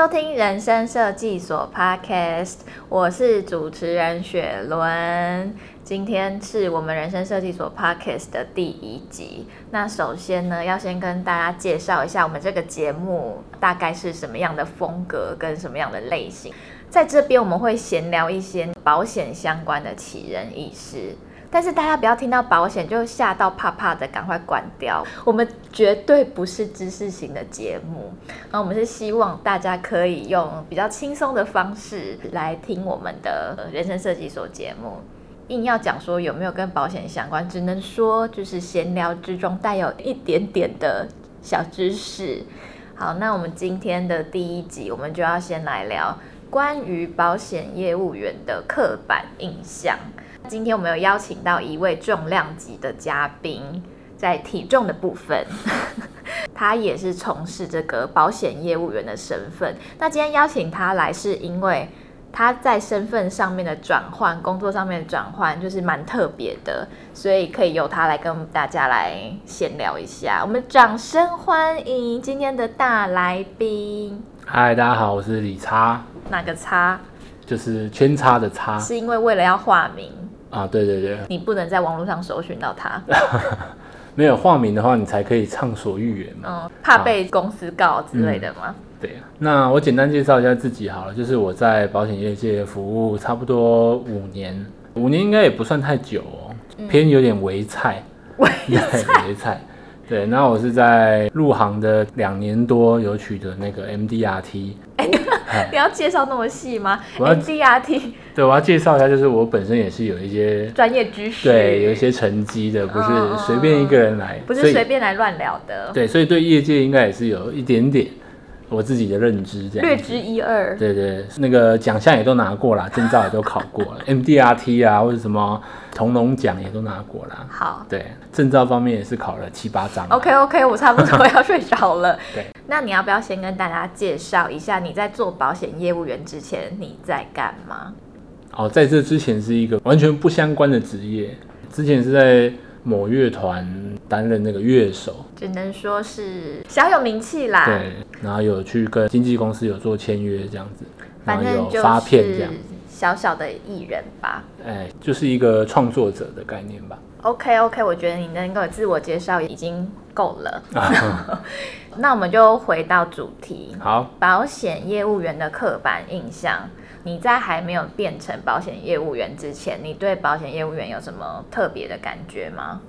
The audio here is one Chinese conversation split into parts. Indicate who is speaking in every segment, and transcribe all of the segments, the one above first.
Speaker 1: 收听人生设计所 Podcast，我是主持人雪伦。今天是我们人生设计所 Podcast 的第一集。那首先呢，要先跟大家介绍一下我们这个节目大概是什么样的风格跟什么样的类型。在这边我们会闲聊一些保险相关的奇人异事。但是大家不要听到保险就吓到怕怕的，赶快关掉。我们绝对不是知识型的节目，那我们是希望大家可以用比较轻松的方式来听我们的人生设计所节目。硬要讲说有没有跟保险相关，只能说就是闲聊之中带有一点点的小知识。好，那我们今天的第一集，我们就要先来聊关于保险业务员的刻板印象。今天我们有邀请到一位重量级的嘉宾，在体重的部分，他也是从事这个保险业务员的身份。那今天邀请他来，是因为他在身份上面的转换，工作上面的转换，就是蛮特别的，所以可以由他来跟大家来闲聊一下。我们掌声欢迎今天的大来宾。
Speaker 2: 嗨，大家好，我是李叉。
Speaker 1: 哪个叉？
Speaker 2: 就是圈叉的叉。
Speaker 1: 是因为为了要化名。
Speaker 2: 啊，对对对，
Speaker 1: 你不能在网络上搜寻到他，
Speaker 2: 没有化名的话，你才可以畅所欲言嘛。
Speaker 1: 嗯，怕被公司告之类的吗？
Speaker 2: 嗯、对，那我简单介绍一下自己好了，就是我在保险业界服务差不多五年，五年应该也不算太久哦，嗯、偏有点微菜，
Speaker 1: 微菜，
Speaker 2: 微菜。对，那我是在入行的两年多，有取得那个 MDRT。哎，
Speaker 1: 你要介绍那么细吗？MDRT。
Speaker 2: 对，我要介绍一下，就是我本身也是有一些
Speaker 1: 专业知识，
Speaker 2: 对，有一些成绩的，不是随便一个人来，
Speaker 1: 不是随便来乱聊的。
Speaker 2: 对，所以对业界应该也是有一点点。我自己的认知这样，
Speaker 1: 略知一二。
Speaker 2: 对对，那个奖项也都拿过了，证照也都考过了，MDRT 啊或者什么铜龙奖也都拿过了。
Speaker 1: 好，
Speaker 2: 对，证照方面也是考了七八张。
Speaker 1: OK OK，我差不多要睡着了。
Speaker 2: 对，
Speaker 1: 那你要不要先跟大家介绍一下你在做保险业务员之前你在干嘛？
Speaker 2: 哦，在这之前是一个完全不相关的职业，之前是在。某乐团担任那个乐手，
Speaker 1: 只能说是小有名气啦。
Speaker 2: 对，然后有去跟经纪公司有做签约这样子，然后有发片这样，
Speaker 1: 小小的艺人吧。
Speaker 2: 哎，就是一个创作者的概念吧。
Speaker 1: OK OK，我觉得你能够自我介绍已经够了。那我们就回到主题。
Speaker 2: 好，
Speaker 1: 保险业务员的刻板印象。你在还没有变成保险业务员之前，你对保险业务员有什么特别的感觉吗？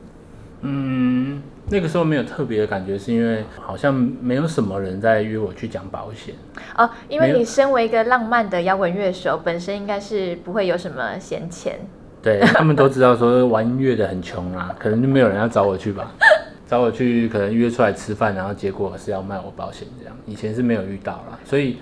Speaker 2: 嗯，那个时候没有特别的感觉，是因为好像没有什么人在约我去讲保险
Speaker 1: 哦。因为你身为一个浪漫的摇滚乐手，本身应该是不会有什么闲钱。
Speaker 2: 对，他们都知道说玩音乐的很穷啊，可能就没有人要找我去吧，找我去可能约出来吃饭，然后结果是要卖我保险这样。以前是没有遇到啦，所以。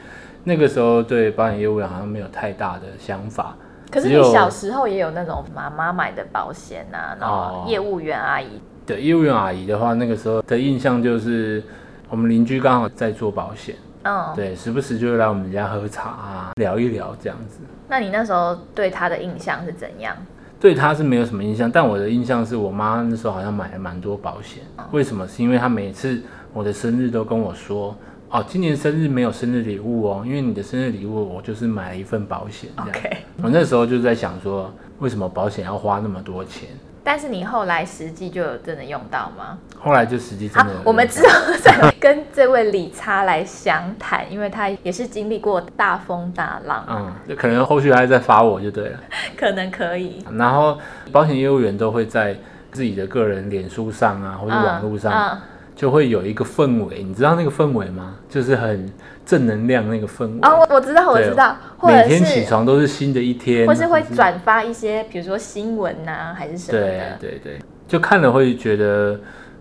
Speaker 2: 那个时候对保险业务员好像没有太大的想法。
Speaker 1: 可是你小时候也有那种妈妈买的保险啊，然后业务员阿姨。哦、
Speaker 2: 对，业务员阿姨的话，那个时候的印象就是我们邻居刚好在做保险，嗯，对，时不时就会来我们家喝茶啊，聊一聊这样子。
Speaker 1: 那你那时候对他的印象是怎样？
Speaker 2: 对他是没有什么印象，但我的印象是我妈那时候好像买了蛮多保险。嗯、为什么？是因为她每次我的生日都跟我说。哦，今年生日没有生日礼物哦，因为你的生日礼物我就是买了一份保险。
Speaker 1: OK，
Speaker 2: 我那时候就在想说，为什么保险要花那么多钱？
Speaker 1: 但是你后来实际就有真的用到吗？
Speaker 2: 后来就实际真的。
Speaker 1: 我们之后再跟这位理查来详谈，因为他也是经历过大风大浪。
Speaker 2: 嗯，就可能后续还在发我就对了。
Speaker 1: 可能可以。
Speaker 2: 然后保险业务员都会在自己的个人脸书上啊，或者网络上。嗯嗯就会有一个氛围，你知道那个氛围吗？就是很正能量那个氛围
Speaker 1: 啊、哦！我我知道，我知道。
Speaker 2: 每天起床都是新的一天，
Speaker 1: 或是会转发一些，比如说新闻呐、啊，还是什么的。
Speaker 2: 对对对，就看了会觉得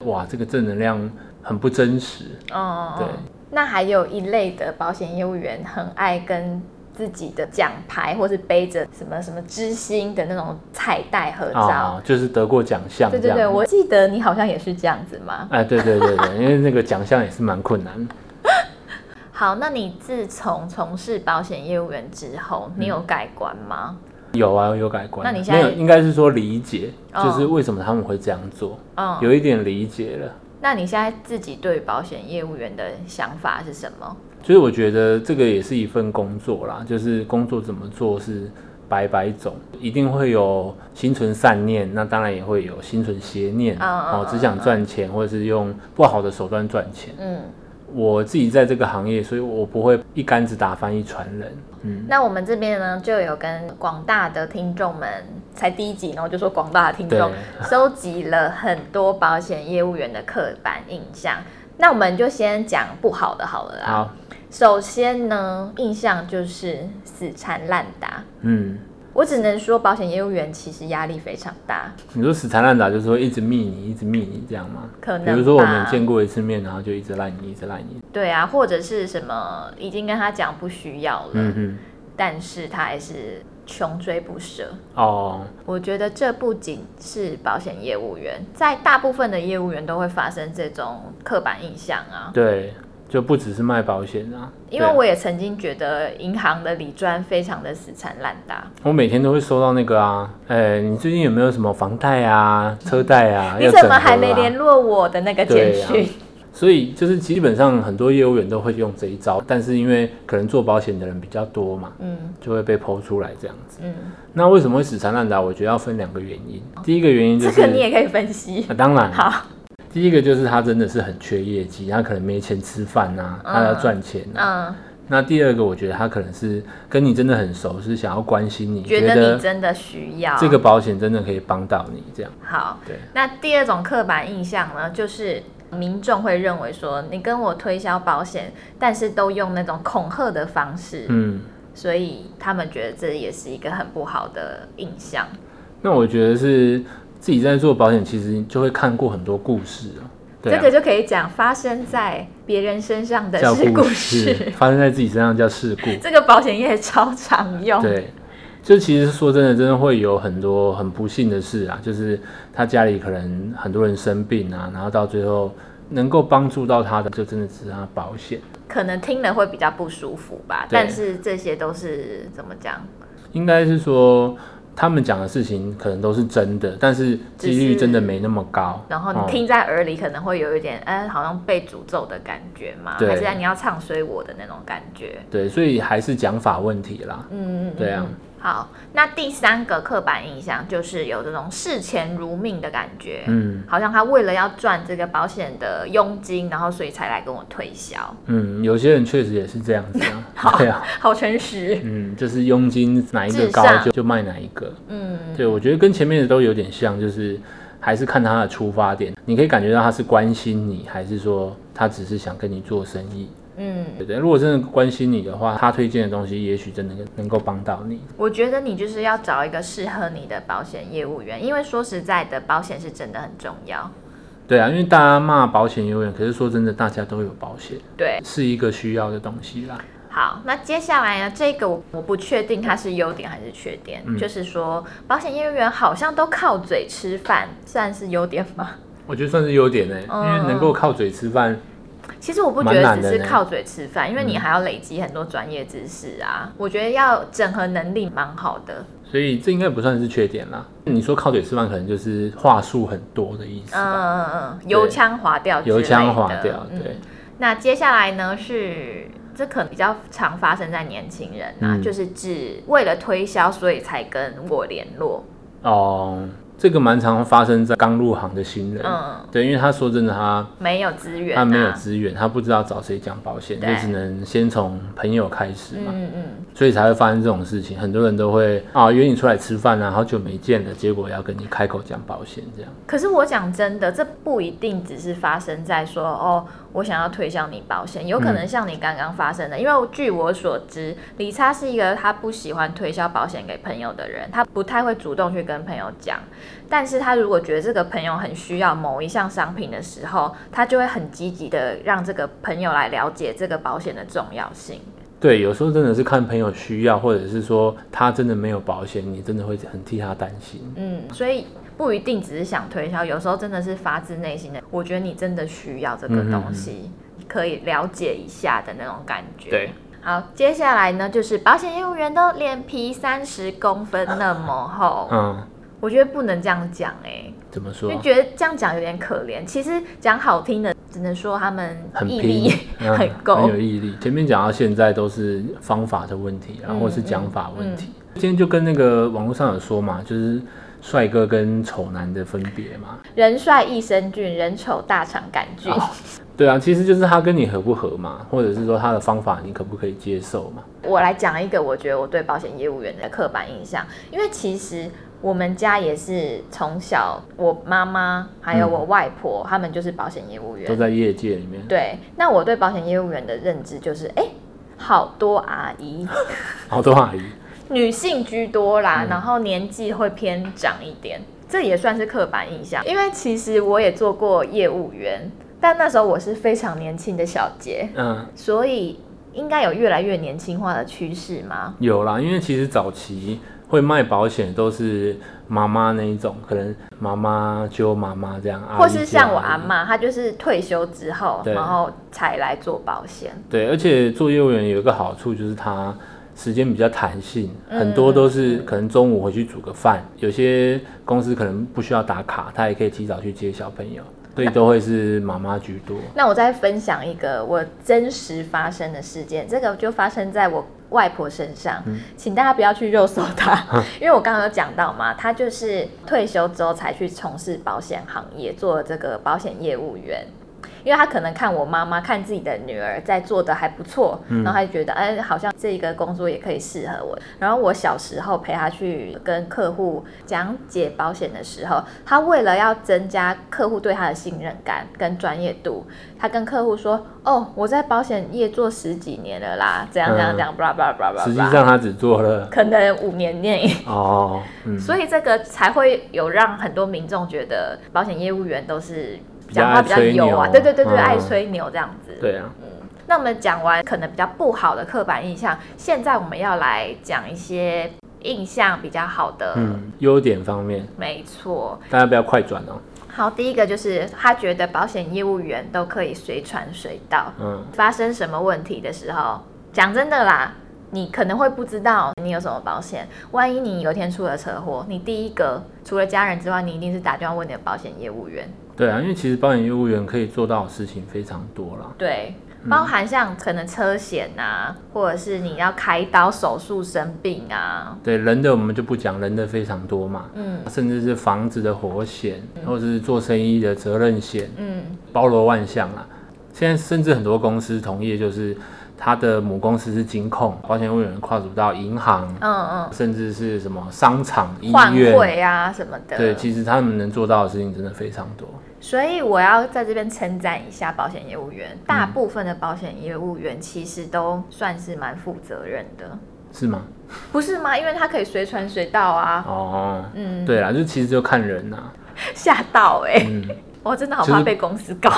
Speaker 2: 哇，这个正能量很不真实。哦，对。
Speaker 1: 那还有一类的保险业务员很爱跟。自己的奖牌，或是背着什么什么知心的那种彩带合照，
Speaker 2: 哦，就是得过奖项。
Speaker 1: 对对对，我记得你好像也是这样子嘛？
Speaker 2: 哎，对对对对，因为那个奖项也是蛮困难。
Speaker 1: 好，那你自从从事保险业务员之后，你有改观吗？
Speaker 2: 嗯、有啊，有改观。
Speaker 1: 那你现在
Speaker 2: 有，应该是说理解，就是为什么他们会这样做，哦、有一点理解了。
Speaker 1: 那你现在自己对保险业务员的想法是什么？
Speaker 2: 所以我觉得这个也是一份工作啦，就是工作怎么做是百百种，一定会有心存善念，那当然也会有心存邪念哦，只想赚钱或者是用不好的手段赚钱。嗯，我自己在这个行业，所以我不会一竿子打翻一船人。嗯，
Speaker 1: 那我们这边呢，就有跟广大的听众们，才第一集，然后就说广大的听众收集了很多保险业务员的刻板印象。那我们就先讲不好的好了啦。好。首先呢，印象就是死缠烂打。嗯，我只能说保险业务员其实压力非常大。
Speaker 2: 你说死缠烂打，就是说一直密你，一直密你这样吗？
Speaker 1: 可能。
Speaker 2: 比如说我们见过一次面，然后就一直赖你，一直赖你。
Speaker 1: 对啊，或者是什么已经跟他讲不需要了，嗯，但是他还是穷追不舍。哦，我觉得这不仅是保险业务员，在大部分的业务员都会发生这种刻板印象啊。
Speaker 2: 对。就不只是卖保险啊，
Speaker 1: 因为我也曾经觉得银行的理专非常的死缠烂打。
Speaker 2: 我每天都会收到那个啊，哎、欸，你最近有没有什么房贷啊、车贷啊？
Speaker 1: 你怎么还没联络我的那个简讯？
Speaker 2: 啊、所以就是基本上很多业务员都会用这一招，但是因为可能做保险的人比较多嘛，嗯，就会被剖出来这样子。嗯，那为什么会死缠烂打？我觉得要分两个原因。第一个原因就是
Speaker 1: 这个你也可以分析，
Speaker 2: 啊、当然
Speaker 1: 好。
Speaker 2: 第一个就是他真的是很缺业绩，他可能没钱吃饭呐、啊，他要赚钱、啊。嗯。那第二个，我觉得他可能是跟你真的很熟，是想要关心你，
Speaker 1: 觉得你真的需要
Speaker 2: 这个保险，真的可以帮到你这样。
Speaker 1: 好，对。那第二种刻板印象呢，就是民众会认为说，你跟我推销保险，但是都用那种恐吓的方式，嗯，所以他们觉得这也是一个很不好的印象。
Speaker 2: 那我觉得是。自己在做保险，其实就会看过很多故事啊。
Speaker 1: 这个就可以讲发生在别人身上的事故事，
Speaker 2: 发生在自己身上叫事故。
Speaker 1: 这个保险业超常用。
Speaker 2: 对，就其实说真的，真的会有很多很不幸的事啊。就是他家里可能很多人生病啊，然后到最后能够帮助到他的，就真的只是他保险。
Speaker 1: 可能听了会比较不舒服吧，但是这些都是怎么讲？
Speaker 2: 应该是说。他们讲的事情可能都是真的，但是几率真的没那么高。
Speaker 1: 然后你听在耳里可能会有一点，哎、嗯，好像被诅咒的感觉嘛，对还是你要唱衰我的那种感觉。
Speaker 2: 对，所以还是讲法问题啦。嗯嗯，对啊。
Speaker 1: 好，那第三个刻板印象就是有这种视钱如命的感觉，嗯，好像他为了要赚这个保险的佣金，然后所以才来跟我推销。
Speaker 2: 嗯，有些人确实也是这样子啊，
Speaker 1: 好
Speaker 2: 对啊，
Speaker 1: 好诚实。
Speaker 2: 嗯，就是佣金哪一个高就上就卖哪一个。嗯，对，我觉得跟前面的都有点像，就是还是看他的出发点，你可以感觉到他是关心你，还是说他只是想跟你做生意。嗯，对对，如果真的关心你的话，他推荐的东西也许真的能够帮到你。
Speaker 1: 我觉得你就是要找一个适合你的保险业务员，因为说实在的，保险是真的很重要。
Speaker 2: 对啊，因为大家骂保险业务员，可是说真的，大家都有保险，
Speaker 1: 对，
Speaker 2: 是一个需要的东西啦。
Speaker 1: 好，那接下来呢，这个我我不确定它是优点还是缺点，嗯、就是说保险业务员好像都靠嘴吃饭，算是优点吗？
Speaker 2: 我觉得算是优点呢、欸，嗯、因为能够靠嘴吃饭。
Speaker 1: 其实我不觉得只是靠嘴吃饭，因为你还要累积很多专业知识啊。嗯、我觉得要整合能力蛮好的，
Speaker 2: 所以这应该不算是缺点啦。你说靠嘴吃饭，可能就是话术很多的意思。嗯嗯嗯，
Speaker 1: 油腔滑调，
Speaker 2: 油腔滑调。对、嗯。
Speaker 1: 那接下来呢？是这可能比较常发生在年轻人啊，嗯、就是只为了推销，所以才跟我联络。哦。
Speaker 2: 这个蛮常发生在刚入行的新人，嗯，对，因为他说真的，他
Speaker 1: 没有资源，
Speaker 2: 他没有资源，他不知道找谁讲保险，对就只能先从朋友开始嘛，嗯嗯，所以才会发生这种事情。很多人都会啊约你出来吃饭啊，好久没见了，结果要跟你开口讲保险这样。
Speaker 1: 可是我讲真的，这不一定只是发生在说哦。我想要推销你保险，有可能像你刚刚发生的，嗯、因为据我所知，李差是一个他不喜欢推销保险给朋友的人，他不太会主动去跟朋友讲。但是他如果觉得这个朋友很需要某一项商品的时候，他就会很积极的让这个朋友来了解这个保险的重要性。
Speaker 2: 对，有时候真的是看朋友需要，或者是说他真的没有保险，你真的会很替他担心。嗯，
Speaker 1: 所以。不一定只是想推销，有时候真的是发自内心的。我觉得你真的需要这个东西，可以了解一下的那种感觉。
Speaker 2: 对，
Speaker 1: 好，接下来呢，就是保险业务员都脸皮三十公分那么厚。嗯，我觉得不能这样讲哎。
Speaker 2: 怎么说？
Speaker 1: 就觉得这样讲有点可怜。其实讲好听的，只能说他们毅力很
Speaker 2: 很
Speaker 1: 够，
Speaker 2: 很有毅力。前面讲到现在都是方法的问题，然后是讲法问题。嗯嗯嗯、今天就跟那个网络上有说嘛，就是帅哥跟丑男的分别嘛。
Speaker 1: 人帅益生菌，人丑大肠杆菌。哦
Speaker 2: 对啊，其实就是他跟你合不合嘛，或者是说他的方法你可不可以接受嘛？
Speaker 1: 我来讲一个，我觉得我对保险业务员的刻板印象，因为其实我们家也是从小，我妈妈还有我外婆，他们就是保险业务员，
Speaker 2: 都在业界里面。
Speaker 1: 对，那我对保险业务员的认知就是，哎，好多阿姨，
Speaker 2: 好多阿姨，
Speaker 1: 女性居多啦，然后年纪会偏长一点，这也算是刻板印象，因为其实我也做过业务员。但那时候我是非常年轻的小姐，嗯，所以应该有越来越年轻化的趋势吗？
Speaker 2: 有啦，因为其实早期会卖保险都是妈妈那一种，可能妈妈就妈妈这样，
Speaker 1: 或是像我阿妈，她就是退休之后，然后才来做保险。
Speaker 2: 对，而且做业务员有一个好处就是他时间比较弹性，嗯，很多都是可能中午回去煮个饭，有些公司可能不需要打卡，他也可以提早去接小朋友。所以都会是妈妈居多。
Speaker 1: 那我再分享一个我真实发生的事件，这个就发生在我外婆身上，嗯、请大家不要去肉搜她，因为我刚刚有讲到嘛，她就是退休之后才去从事保险行业，做这个保险业务员。因为他可能看我妈妈看自己的女儿在做的还不错，嗯、然后他就觉得哎，好像这个工作也可以适合我。然后我小时候陪他去跟客户讲解保险的时候，他为了要增加客户对他的信任感跟专业度，他跟客户说：“哦，我在保险业做十几年了啦，这样这样这样，巴拉巴拉巴拉。”
Speaker 2: 实际上他只做了
Speaker 1: 可能五年内
Speaker 2: 哦，嗯、
Speaker 1: 所以这个才会有让很多民众觉得保险业务员都是。讲话比较油啊，对对对对，嗯、爱吹牛这样子。
Speaker 2: 对啊，
Speaker 1: 嗯，那我们讲完可能比较不好的刻板印象，现在我们要来讲一些印象比较好的，
Speaker 2: 嗯，优点方面。
Speaker 1: 没错，
Speaker 2: 大家不要快转哦。
Speaker 1: 好，第一个就是他觉得保险业务员都可以随传随到，嗯，发生什么问题的时候，讲真的啦，你可能会不知道你有什么保险，万一你有一天出了车祸，你第一个除了家人之外，你一定是打电话问你的保险业务员。
Speaker 2: 对啊，因为其实保险业务员可以做到的事情非常多了。
Speaker 1: 对，包含像可能车险啊，嗯、或者是你要开刀手术生病啊。
Speaker 2: 对，人的我们就不讲，人的非常多嘛。嗯，甚至是房子的火险，嗯、或者是做生意的责任险。嗯，包罗万象啊。现在甚至很多公司同业就是。他的母公司是金控，保险业务员跨足到银行，嗯嗯，甚至是什么商场、医院
Speaker 1: 啊什么的。
Speaker 2: 对，其实他们能做到的事情真的非常多。
Speaker 1: 所以我要在这边称赞一下保险业务员，大部分的保险业务员其实都算是蛮负责任的。
Speaker 2: 是吗？
Speaker 1: 不是吗？因为他可以随传随到啊。
Speaker 2: 哦，嗯，对啦，就其实就看人呐。
Speaker 1: 吓到哎、欸！嗯、我真的好怕被公司告。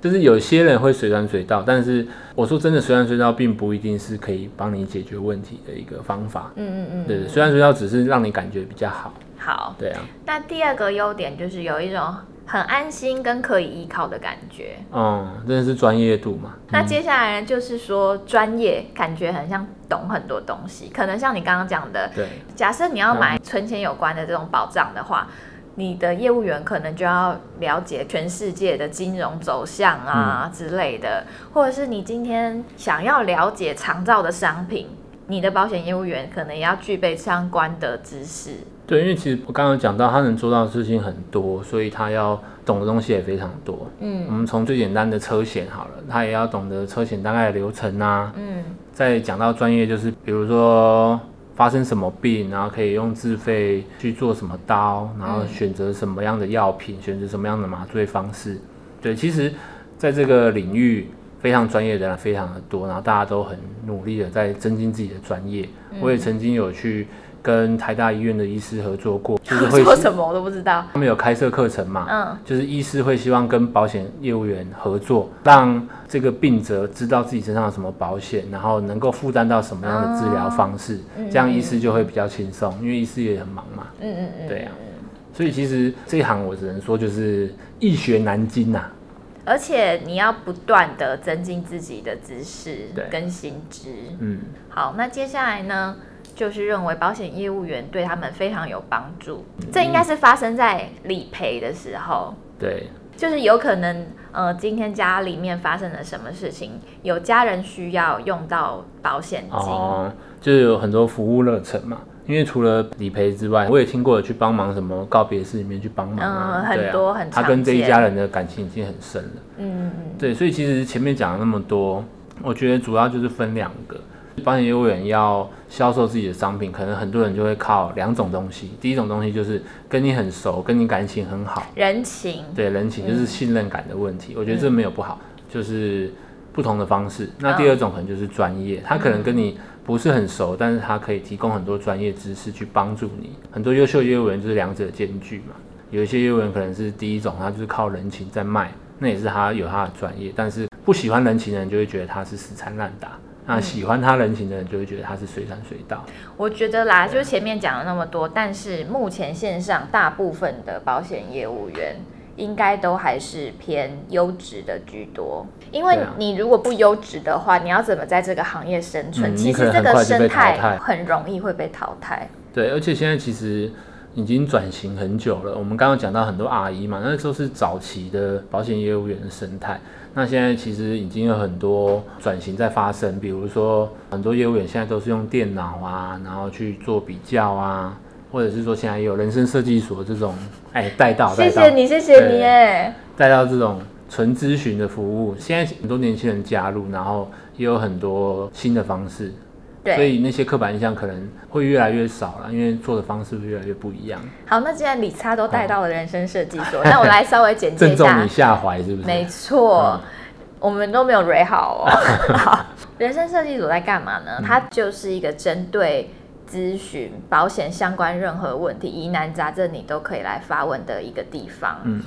Speaker 1: 就 是
Speaker 2: 就是有些人会随传随到，但是我说真的，随传随到并不一定是可以帮你解决问题的一个方法。嗯嗯嗯，对，随传随到只是让你感觉比较好。
Speaker 1: 好，
Speaker 2: 对啊。
Speaker 1: 那第二个优点就是有一种很安心跟可以依靠的感觉。
Speaker 2: 嗯，真的是专业度嘛。
Speaker 1: 那接下来，就是说专业感觉很像懂很多东西，可能像你刚刚讲的，
Speaker 2: 对。
Speaker 1: 假设你要买存钱有关的这种保障的话。你的业务员可能就要了解全世界的金融走向啊之类的，嗯、或者是你今天想要了解长照的商品，你的保险业务员可能也要具备相关的知识。
Speaker 2: 对，因为其实我刚刚讲到，他能做到的事情很多，所以他要懂的东西也非常多。嗯，我们从最简单的车险好了，他也要懂得车险大概的流程啊。嗯，再讲到专业，就是比如说。发生什么病，然后可以用自费去做什么刀，然后选择什么样的药品，嗯、选择什么样的麻醉方式。对，其实在这个领域非常专业的人非常的多，然后大家都很努力的在增进自己的专业。嗯、我也曾经有去。跟台大医院的医师合作过，就是会
Speaker 1: 说什么我都不知道。
Speaker 2: 他们有开设课程嘛？嗯，就是医师会希望跟保险业务员合作，让这个病者知道自己身上有什么保险，然后能够负担到什么样的治疗方式，嗯、这样医师就会比较轻松，因为医师也很忙嘛。嗯嗯嗯，对啊。所以其实这一行我只能说就是易学难精呐、啊，
Speaker 1: 而且你要不断的增进自己的知识跟新知。嗯，好，那接下来呢？就是认为保险业务员对他们非常有帮助。嗯、这应该是发生在理赔的时候。
Speaker 2: 对，
Speaker 1: 就是有可能，呃，今天家里面发生了什么事情，有家人需要用到保险金，
Speaker 2: 哦，就是有很多服务热忱嘛。因为除了理赔之外，我也听过去帮忙什么告别式里面去帮忙啊，
Speaker 1: 嗯，很多很。
Speaker 2: 他跟这一家人的感情已经很深了。
Speaker 1: 嗯嗯。
Speaker 2: 对，所以其实前面讲了那么多，我觉得主要就是分两个，保险业务员要销售自己的商品，可能很多人就会靠两种东西。第一种东西就是跟你很熟，跟你感情很好，
Speaker 1: 人情。
Speaker 2: 对，人情就是信任感的问题。嗯，我觉得这没有不好，就是不同的方式。那第二种可能就是专业，他可能跟你。不是很熟，但是他可以提供很多专业知识去帮助你。很多优秀业务员就是两者兼具嘛。有一些业务员可能是第一种，他就是靠人情在卖，那也是他有他的专业。但是不喜欢人情的人就会觉得他是死缠烂打，那喜欢他人情的人就会觉得他是随传随到。
Speaker 1: 我觉得啦，就前面讲了那么多，但是目前线上大部分的保险业务员。应该都还是偏优质的居多，因为你如果不优质的话，你要怎么在这个行业生存？嗯、其实这个生态很容易会被淘汰。
Speaker 2: 对，而且现在其实已经转型很久了。我们刚刚讲到很多阿姨嘛，那时候是早期的保险业务员的生态。那现在其实已经有很多转型在发生，比如说很多业务员现在都是用电脑啊，然后去做比较啊。或者是说，现在也有人生设计所这种，哎，带到，
Speaker 1: 谢谢你，谢谢你，哎，
Speaker 2: 带到这种纯咨询的服务，现在很多年轻人加入，然后也有很多新的方式，对，所以那些刻板印象可能会越来越少了，因为做的方式会越来越不一样。
Speaker 1: 好，那既然理查都带到了人生设计所，哦、那我来稍微简介一下，
Speaker 2: 你下怀是不是？
Speaker 1: 没错，嗯、我们都没有 re 好哦。好，人生设计所在干嘛呢？嗯、它就是一个针对。咨询保险相关任何问题、疑难杂症，你都可以来发问的一个地方。嗯，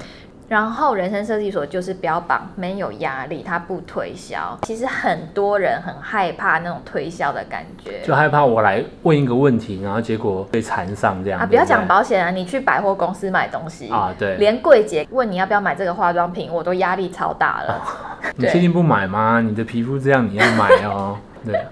Speaker 1: 然后人生设计所就是标榜没有压力，它不推销。其实很多人很害怕那种推销的感觉，
Speaker 2: 就害怕我来问一个问题，然后结果被缠上这样。啊，
Speaker 1: 不要讲保险啊，你去百货公司买东西
Speaker 2: 啊，对，
Speaker 1: 连柜姐问你要不要买这个化妆品，我都压力超大了。
Speaker 2: 哦，你确定不买吗？你的皮肤这样，你要买哦。对。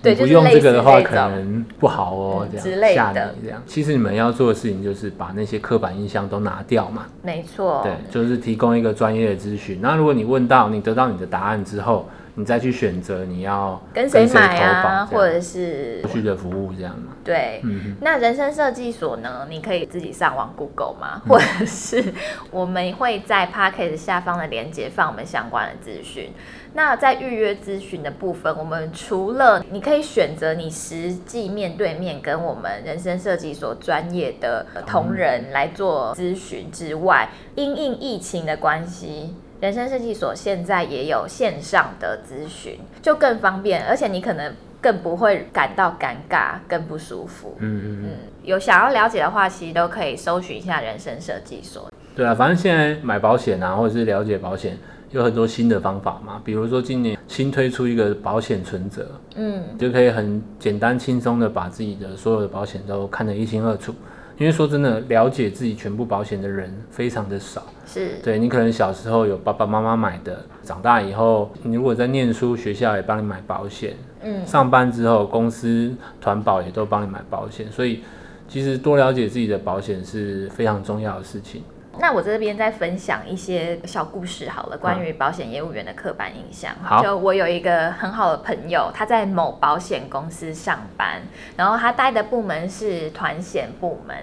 Speaker 1: 对，
Speaker 2: 不用这个的话，可能不好哦，这样
Speaker 1: 之类的。
Speaker 2: 这样，其实你们要做的事情就是把那些刻板印象都拿掉嘛。
Speaker 1: 没错。对，
Speaker 2: 就是提供一个专业的咨询。那如果你问到，你得到你的答案之后，你再去选择你要
Speaker 1: 跟谁买啊，或者是
Speaker 2: 后续的服务这样嘛。
Speaker 1: 对，嗯哼。那人生设计所呢？你可以自己上网 Google 嘛，或者是我们会在 Podcast 下方的链接放我们相关的资讯。那在预约咨询的部分，我们除了你可以选择你实际面对面跟我们人生设计所专业的同仁来做咨询之外，因应疫情的关系，人生设计所现在也有线上的咨询，就更方便，而且你可能更不会感到尴尬、更不舒服。嗯嗯嗯，有想要了解的话，其实都可以搜寻一下人生设计所。
Speaker 2: 对啊，反正现在买保险啊，或者是了解保险。有很多新的方法嘛，比如说今年新推出一个保险存折，嗯，就可以很简单轻松的把自己的所有的保险都看得一清二楚。因为说真的，了解自己全部保险的人非常的少。
Speaker 1: 是，
Speaker 2: 对，你可能小时候有爸爸妈妈买的，长大以后你如果在念书，学校也帮你买保险，嗯，上班之后公司团保也都帮你买保险，所以其实多了解自己的保险是非常重要的事情。
Speaker 1: 那我这边再分享一些小故事好了，关于保险业务员的刻板印象。
Speaker 2: 好，
Speaker 1: 就我有一个很好的朋友，他在某保险公司上班，然后他待的部门是团险部门。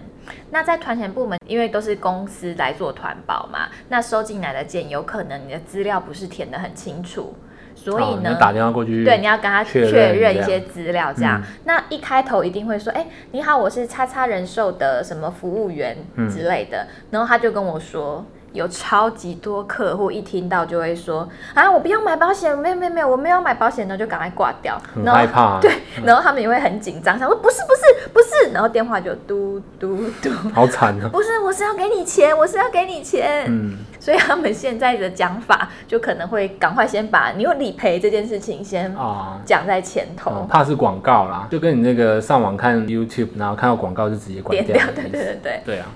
Speaker 1: 那在团险部门，因为都是公司来做团保嘛，那收进来的件有可能你的资料不是填得很清楚。所以呢，
Speaker 2: 哦、打电话过去，
Speaker 1: 对，你要跟他确认一些资料，这样。嗯、那一开头一定会说，哎、欸，你好，我是叉叉人寿的什么服务员之类的，嗯、然后他就跟我说。有超级多客户一听到就会说啊，我不要买保险，没有没有没有，我没有买保险呢，就赶快挂掉。
Speaker 2: 很害怕、啊。
Speaker 1: 对，然后他们也会很紧张，想说不是不是不是，然后电话就嘟嘟嘟，
Speaker 2: 好惨啊！
Speaker 1: 不是，我是要给你钱，我是要给你钱。嗯，所以他们现在的讲法就可能会赶快先把你有理赔这件事情先讲在前头，
Speaker 2: 嗯、怕是广告啦，就跟你那个上网看 YouTube，然后看到广告就直接关掉。
Speaker 1: 对对对对
Speaker 2: 对啊。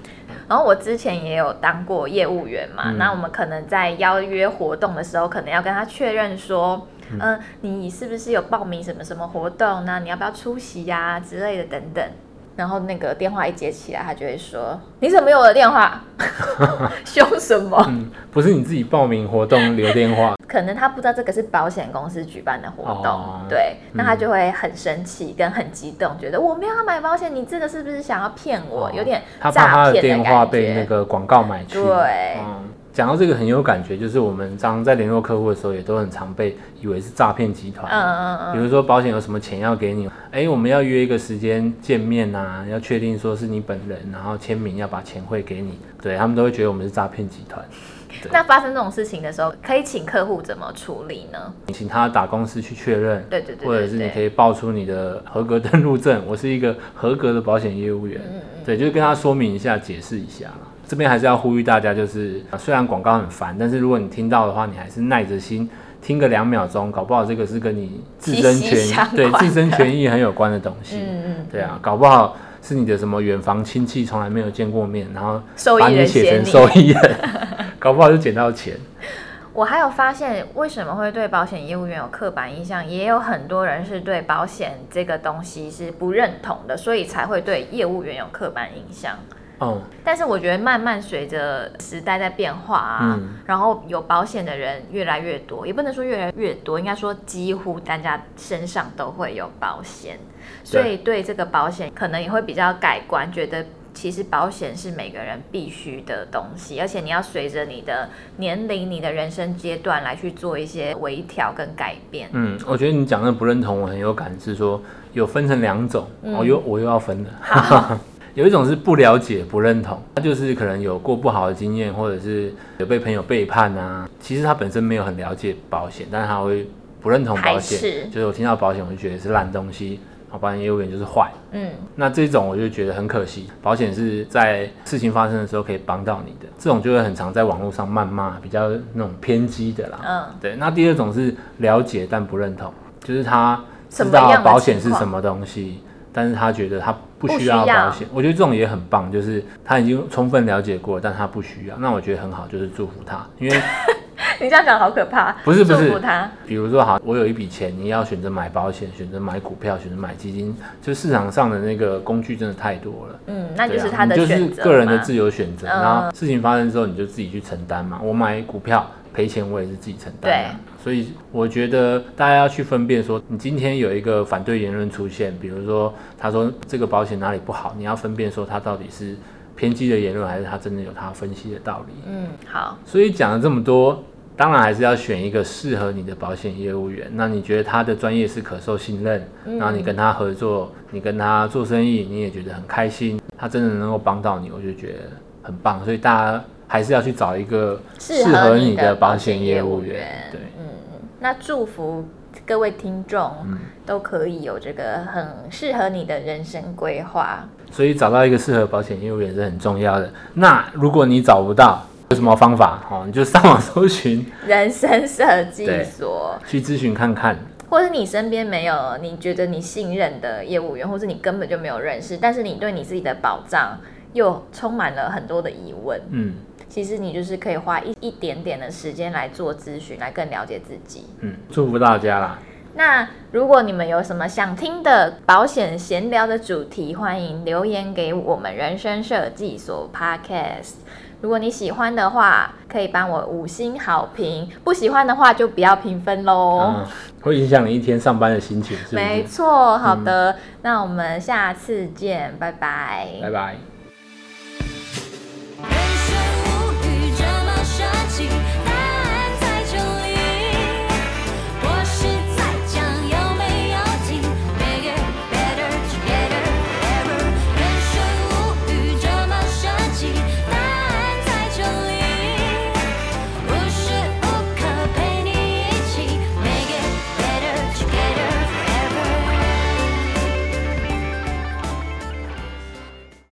Speaker 1: 然后我之前也有当过业务员嘛，嗯、那我们可能在邀约活动的时候，可能要跟他确认说，嗯、呃，你是不是有报名什么什么活动呢？你要不要出席呀、啊、之类的等等。然后那个电话一接起来，他就会说：“你怎么有我的电话？凶什么、
Speaker 2: 嗯？不是你自己报名活动留电话？
Speaker 1: 可能他不知道这个是保险公司举办的活动，哦、对，那他就会很生气跟很激动，觉得我没有要买保险，你这个是不是想要骗我？哦、有点诈骗的感觉。他怕他的电话被那个
Speaker 2: 广告买去。
Speaker 1: 对。
Speaker 2: 嗯讲到这个很有感觉，就是我们常在联络客户的时候，也都很常被以为是诈骗集团。嗯嗯嗯。比如说保险有什么钱要给你，哎、欸，我们要约一个时间见面啊，要确定说是你本人，然后签名要把钱汇给你。对，他们都会觉得我们是诈骗集团。
Speaker 1: 那发生这种事情的时候，可以请客户怎么处理呢？
Speaker 2: 你请他打公司去确认。
Speaker 1: 对对，对对对。
Speaker 2: 或者是你可以报出你的合格登录证，我是一个合格的保险业务员。嗯嗯。对，就是跟他说明一下，解释一下。这边还是要呼吁大家，就是虽然广告很烦，但是如果你听到的话，你还是耐着心听个两秒钟，搞不好这个是跟你自身权益对自身权益很有关的东西。嗯嗯，对啊，搞不好是你的什么远房亲戚从来没有见过面，然后把你写成受益人，搞不好就捡到钱。
Speaker 1: 我还有发现，为什么会对保险业务员有刻板印象？也有很多人是对保险这个东西是不认同的，所以才会对业务员有刻板印象。
Speaker 2: 嗯，
Speaker 1: 但是我觉得慢慢随着时代在变化啊，嗯、然后有保险的人越来越多，也不能说越来越多，应该说几乎大家身上都会有保险，所以对。这个保险可能也会比较改观，觉得其实保险是每个人必须的东西，而且你要随着你的年龄、你的人生阶段来去做一些微调跟改变。
Speaker 2: 嗯，我觉得你讲的不认同，我很有感，是说有分成两种，我、嗯。哦、又我又要分了。好有一种是不了解、不认同，他就是可能有过不好的经验，或者是有被朋友背叛啊。其实他本身没有很了解保险，但是他会不认同保险，就是我听到保险我就觉得是烂东西，保险业务员就是坏。嗯，那这种我就觉得很可惜，保险是在事情发生的时候可以帮到你的，这种就会很常在网络上谩骂，比较那种偏激的啦。嗯，对。那第二种是了解但不认同，就是他知道保险是什么东西。但是他觉得他不需要保险，我觉得这种也很棒，就是他已经充分了解过，但他不需要，那我觉得很好，就是祝福他，因为
Speaker 1: 你这样讲好可怕，
Speaker 2: 不是不是，
Speaker 1: 祝福他。
Speaker 2: 比如说好，我有一笔钱，你要选择买保险，选择买股票，选择买基金，就市场上的那个工具真的太多了，
Speaker 1: 嗯，那就是他的选择，
Speaker 2: 就是个人的自由选择，然后事情发生之后你就自己去承担嘛，我买股票。赔钱我也是自己承担的，对，所以我觉得大家要去分辨说，你今天有一个反对言论出现，比如说他说这个保险哪里不好，你要分辨说他到底是偏激的言论，还是他真的有他分析的道理。
Speaker 1: 嗯，好。
Speaker 2: 所以讲了这么多，当然还是要选一个适合你的保险业务员。那你觉得他的专业是可受信任，嗯，然后你跟他合作，你跟他做生意，你也觉得很开心，他真的能够帮到你，我就觉得很棒。所以大家。还是要去找一个适合你的保险业务员。对，嗯，
Speaker 1: 那祝福各位听众都可以有这个很适合你的人生规划。
Speaker 2: 所以找到一个适合保险业务员是很重要的。那如果你找不到，有什么方法？哦，你就上网搜寻
Speaker 1: 人生设计所，
Speaker 2: 去咨询看看。
Speaker 1: 或是你身边没有你觉得你信任的业务员，或是你根本就没有认识，但是你对你自己的保障又充满了很多的疑问。嗯。其实你就是可以花一一点点的时间来做咨询，来更了解自己。
Speaker 2: 嗯，祝福大家啦。
Speaker 1: 那如果你们有什么想听的保险闲聊的主题，欢迎留言给我们人生设计所 Podcast。如果你喜欢的话，可以帮我五星好评；不喜欢的话，就不要评分喽。嗯，
Speaker 2: 会影响你一天上班的心情，是不是？
Speaker 1: 没错。好的，嗯，那我们下次见，拜拜。
Speaker 2: 拜拜。